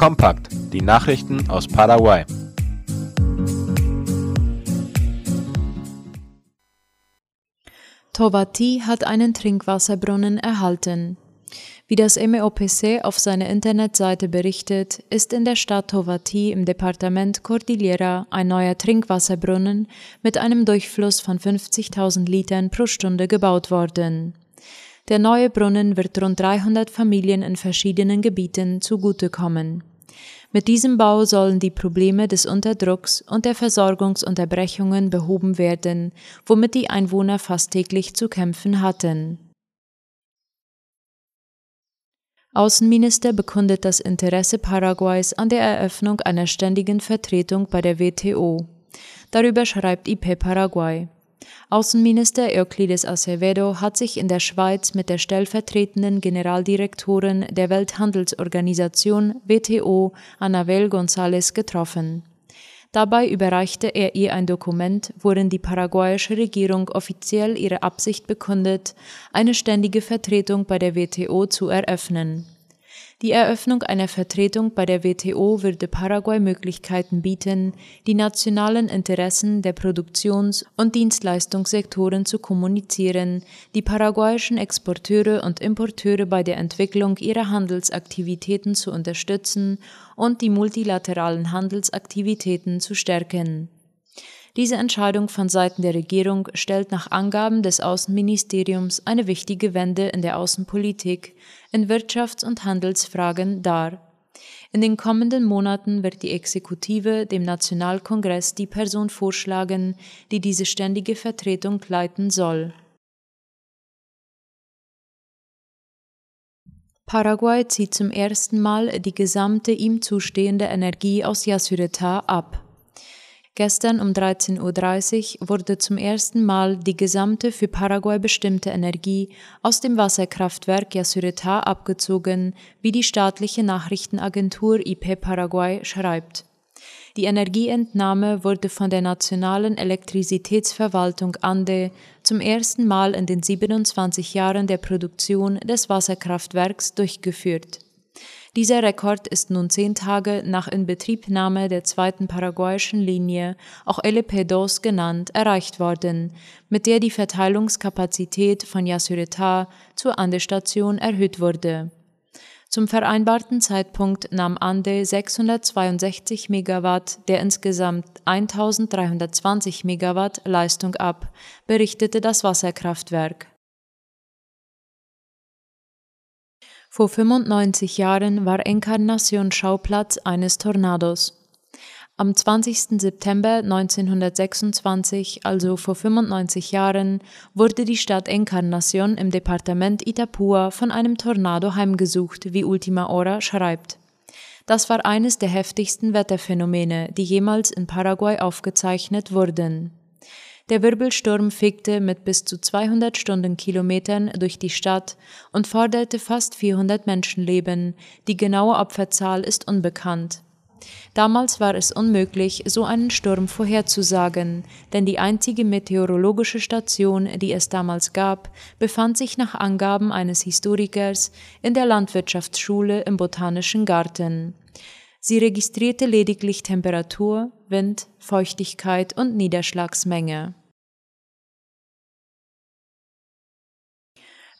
Kompakt, die Nachrichten aus Paraguay. Tovati hat einen Trinkwasserbrunnen erhalten. Wie das MEOPC auf seiner Internetseite berichtet, ist in der Stadt Tovati im Departement Cordillera ein neuer Trinkwasserbrunnen mit einem Durchfluss von 50.000 Litern pro Stunde gebaut worden. Der neue Brunnen wird rund 300 Familien in verschiedenen Gebieten zugutekommen. Mit diesem Bau sollen die Probleme des Unterdrucks und der Versorgungsunterbrechungen behoben werden, womit die Einwohner fast täglich zu kämpfen hatten. Außenminister bekundet das Interesse Paraguays an der Eröffnung einer ständigen Vertretung bei der WTO. Darüber schreibt IP Paraguay. Außenminister Euclides Acevedo hat sich in der Schweiz mit der stellvertretenden Generaldirektorin der Welthandelsorganisation WTO, Anabel González, getroffen. Dabei überreichte er ihr ein Dokument, worin die paraguayische Regierung offiziell ihre Absicht bekundet, eine ständige Vertretung bei der WTO zu eröffnen. Die Eröffnung einer Vertretung bei der WTO würde Paraguay Möglichkeiten bieten, die nationalen Interessen der Produktions- und Dienstleistungssektoren zu kommunizieren, die paraguayischen Exporteure und Importeure bei der Entwicklung ihrer Handelsaktivitäten zu unterstützen und die multilateralen Handelsaktivitäten zu stärken. Diese Entscheidung von Seiten der Regierung stellt nach Angaben des Außenministeriums eine wichtige Wende in der Außenpolitik in Wirtschafts- und Handelsfragen dar. In den kommenden Monaten wird die Exekutive dem Nationalkongress die Person vorschlagen, die diese ständige Vertretung leiten soll. Paraguay zieht zum ersten Mal die gesamte ihm zustehende Energie aus Yacyretá ab. Gestern um 13.30 Uhr wurde zum ersten Mal die gesamte für Paraguay bestimmte Energie aus dem Wasserkraftwerk Yacyretá abgezogen, wie die staatliche Nachrichtenagentur IP Paraguay schreibt. Die Energieentnahme wurde von der Nationalen Elektrizitätsverwaltung ANDE zum ersten Mal in den 27 Jahren der Produktion des Wasserkraftwerks durchgeführt. Dieser Rekord ist nun zehn Tage nach Inbetriebnahme der zweiten paraguayischen Linie, auch LP2 genannt, erreicht worden, mit der die Verteilungskapazität von Yacyretá zur Ande-Station erhöht wurde. Zum vereinbarten Zeitpunkt nahm Ande 662 Megawatt der insgesamt 1320 Megawatt Leistung ab, berichtete das Wasserkraftwerk. Vor 95 Jahren war Encarnacion Schauplatz eines Tornados. Am 20. September 1926, also vor 95 Jahren, wurde die Stadt Encarnacion im Departement Itapúa von einem Tornado heimgesucht, wie Ultima Hora schreibt. Das war eines der heftigsten Wetterphänomene, die jemals in Paraguay aufgezeichnet wurden. Der Wirbelsturm fegte mit bis zu 200 Stundenkilometern durch die Stadt und forderte fast 400 Menschenleben. Die genaue Opferzahl ist unbekannt. Damals war es unmöglich, so einen Sturm vorherzusagen, denn die einzige meteorologische Station, die es damals gab, befand sich nach Angaben eines Historikers in der Landwirtschaftsschule im Botanischen Garten. Sie registrierte lediglich Temperatur, Wind, Feuchtigkeit und Niederschlagsmenge.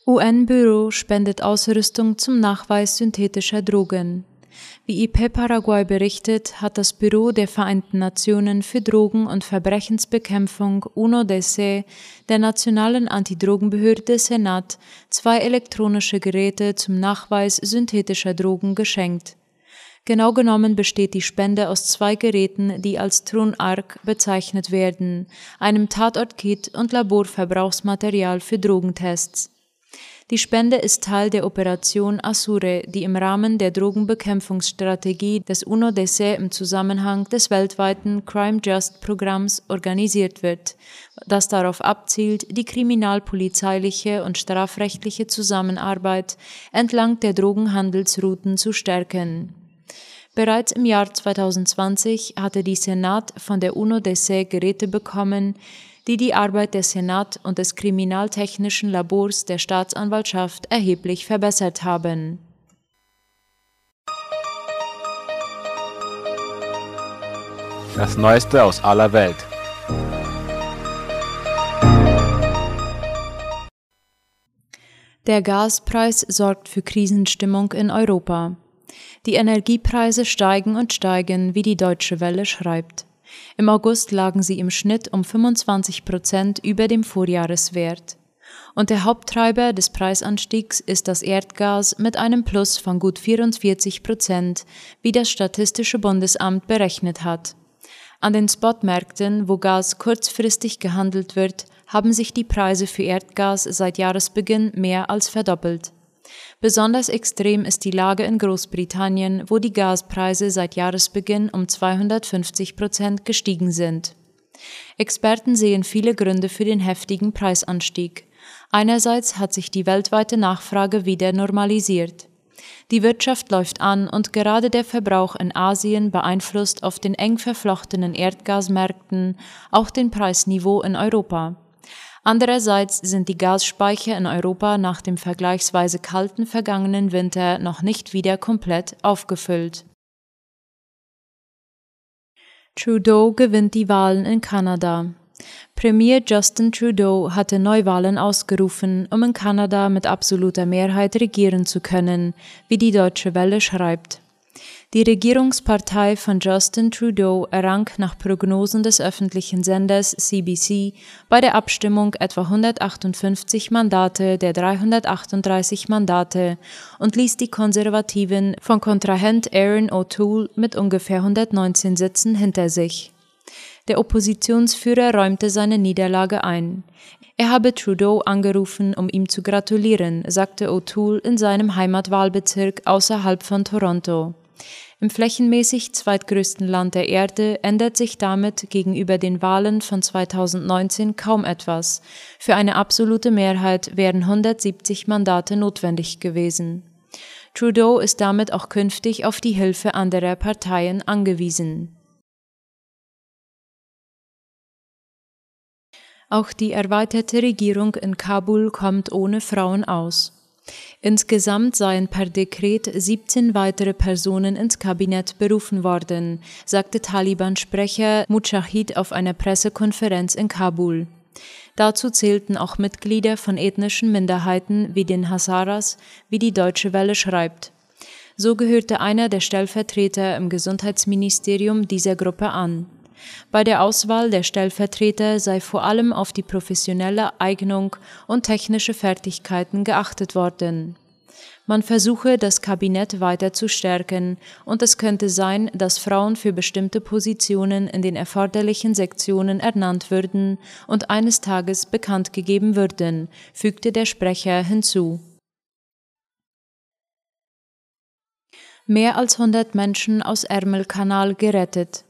UN-Büro spendet Ausrüstung zum Nachweis synthetischer Drogen. Wie IP Paraguay berichtet, hat das Büro der Vereinten Nationen für Drogen- und Verbrechensbekämpfung UNODC der Nationalen Antidrogenbehörde Senat zwei elektronische Geräte zum Nachweis synthetischer Drogen geschenkt. Genau genommen besteht die Spende aus zwei Geräten, die als Tron-Arc bezeichnet werden, einem Tatortkit und Laborverbrauchsmaterial für Drogentests. Die Spende ist Teil der Operation Asure, die im Rahmen der Drogenbekämpfungsstrategie des UNODC im Zusammenhang des weltweiten Crime Just Programms organisiert wird, das darauf abzielt, die kriminalpolizeiliche und strafrechtliche Zusammenarbeit entlang der Drogenhandelsrouten zu stärken. Bereits im Jahr 2020 hatte die Senat von der UNODC Geräte bekommen, die die Arbeit des Senat und des Kriminaltechnischen Labors der Staatsanwaltschaft erheblich verbessert haben. Das Neueste aus aller Welt. Der Gaspreis sorgt für Krisenstimmung in Europa. Die Energiepreise steigen und steigen, wie die Deutsche Welle schreibt. Im August lagen sie im Schnitt um 25 Prozent über dem Vorjahreswert. Und der Haupttreiber des Preisanstiegs ist das Erdgas mit einem Plus von gut 44 Prozent, wie das Statistische Bundesamt berechnet hat. An den Spotmärkten, wo Gas kurzfristig gehandelt wird, haben sich die Preise für Erdgas seit Jahresbeginn mehr als verdoppelt. Besonders extrem ist die Lage in Großbritannien, wo die Gaspreise seit Jahresbeginn um 250 Prozent gestiegen sind. Experten sehen viele Gründe für den heftigen Preisanstieg. Einerseits hat sich die weltweite Nachfrage wieder normalisiert. Die Wirtschaft läuft an und gerade der Verbrauch in Asien beeinflusst auf den eng verflochtenen Erdgasmärkten auch den Preisniveau in Europa. Andererseits sind die Gasspeicher in Europa nach dem vergleichsweise kalten vergangenen Winter noch nicht wieder komplett aufgefüllt. Trudeau gewinnt die Wahlen in Kanada. Premier Justin Trudeau hatte Neuwahlen ausgerufen, um in Kanada mit absoluter Mehrheit regieren zu können, wie die Deutsche Welle schreibt. Die Regierungspartei von Justin Trudeau errang nach Prognosen des öffentlichen Senders CBC bei der Abstimmung etwa 158 Mandate der 338 Mandate und ließ die Konservativen von Kontrahent Aaron O'Toole mit ungefähr 119 Sitzen hinter sich. Der Oppositionsführer räumte seine Niederlage ein. Er habe Trudeau angerufen, um ihm zu gratulieren, sagte O'Toole in seinem Heimatwahlbezirk außerhalb von Toronto. Im flächenmäßig zweitgrößten Land der Erde ändert sich damit gegenüber den Wahlen von 2019 kaum etwas. Für eine absolute Mehrheit wären 170 Mandate notwendig gewesen. Trudeau ist damit auch künftig auf die Hilfe anderer Parteien angewiesen. Auch die erweiterte Regierung in Kabul kommt ohne Frauen aus. Insgesamt seien per Dekret 17 weitere Personen ins Kabinett berufen worden, sagte Taliban-Sprecher Mujahid auf einer Pressekonferenz in Kabul. Dazu zählten auch Mitglieder von ethnischen Minderheiten wie den Hazaras, wie die Deutsche Welle schreibt. So gehörte einer der Stellvertreter im Gesundheitsministerium dieser Gruppe an. Bei der Auswahl der Stellvertreter sei vor allem auf die professionelle Eignung und technische Fertigkeiten geachtet worden. Man versuche, das Kabinett weiter zu stärken, und es könnte sein, dass Frauen für bestimmte Positionen in den erforderlichen Sektionen ernannt würden und eines Tages bekannt gegeben würden, fügte der Sprecher hinzu. Mehr als 100 Menschen aus Ärmelkanal gerettet.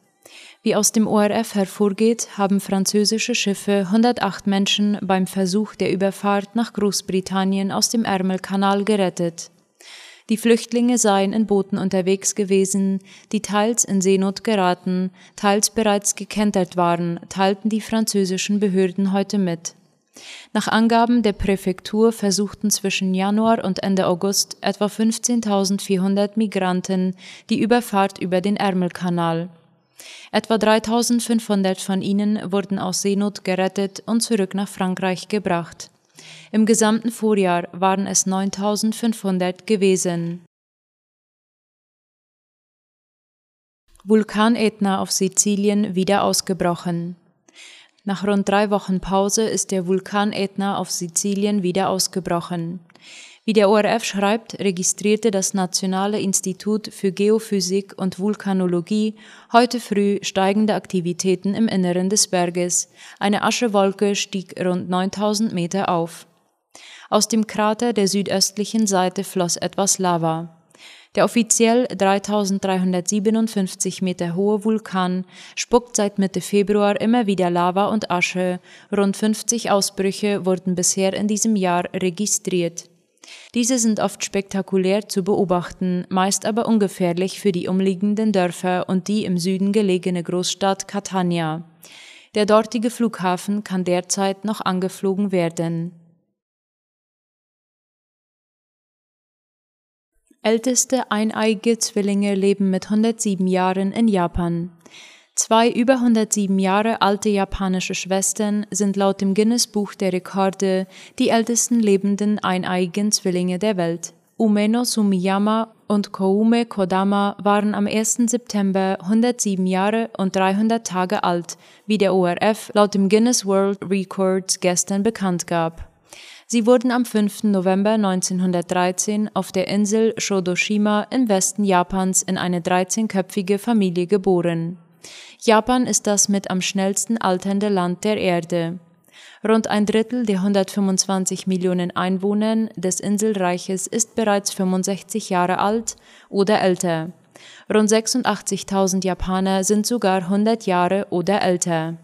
Wie aus dem ORF hervorgeht, haben französische Schiffe 108 Menschen beim Versuch der Überfahrt nach Großbritannien aus dem Ärmelkanal gerettet. Die Flüchtlinge seien in Booten unterwegs gewesen, die teils in Seenot geraten, teils bereits gekentert waren, teilten die französischen Behörden heute mit. Nach Angaben der Präfektur versuchten zwischen Januar und Ende August etwa 15.400 Migranten die Überfahrt über den Ärmelkanal. Etwa 3500 von ihnen wurden aus Seenot gerettet und zurück nach Frankreich gebracht. Im gesamten Vorjahr waren es 9500 gewesen. Vulkan Etna auf Sizilien wieder ausgebrochen. Nach rund drei Wochen Pause ist der Vulkan Etna auf Sizilien wieder ausgebrochen. Wie der ORF schreibt, registrierte das Nationale Institut für Geophysik und Vulkanologie heute früh steigende Aktivitäten im Inneren des Berges. Eine Aschewolke stieg rund 9000 Meter auf. Aus dem Krater der südöstlichen Seite floss etwas Lava. Der offiziell 3357 Meter hohe Vulkan spuckt seit Mitte Februar immer wieder Lava und Asche. Rund 50 Ausbrüche wurden bisher in diesem Jahr registriert. Diese sind oft spektakulär zu beobachten, meist aber ungefährlich für die umliegenden Dörfer und die im Süden gelegene Großstadt Catania. Der dortige Flughafen kann derzeit noch angeflogen werden. Älteste eineige Zwillinge leben mit 107 Jahren in Japan. Zwei über 107 Jahre alte japanische Schwestern sind laut dem Guinness Buch der Rekorde die ältesten lebenden eineiigen Zwillinge der Welt. Umeno Sumiyama und Koume Kodama waren am 1. September 107 Jahre und 300 Tage alt, wie der ORF laut dem Guinness World Records gestern bekannt gab. Sie wurden am 5. November 1913 auf der Insel Shodoshima im Westen Japans in eine 13-köpfige Familie geboren. Japan ist das mit am schnellsten alternde Land der Erde. Rund ein Drittel der 125 Millionen Einwohner des Inselreiches ist bereits 65 Jahre alt oder älter. Rund 86.000 Japaner sind sogar 100 Jahre oder älter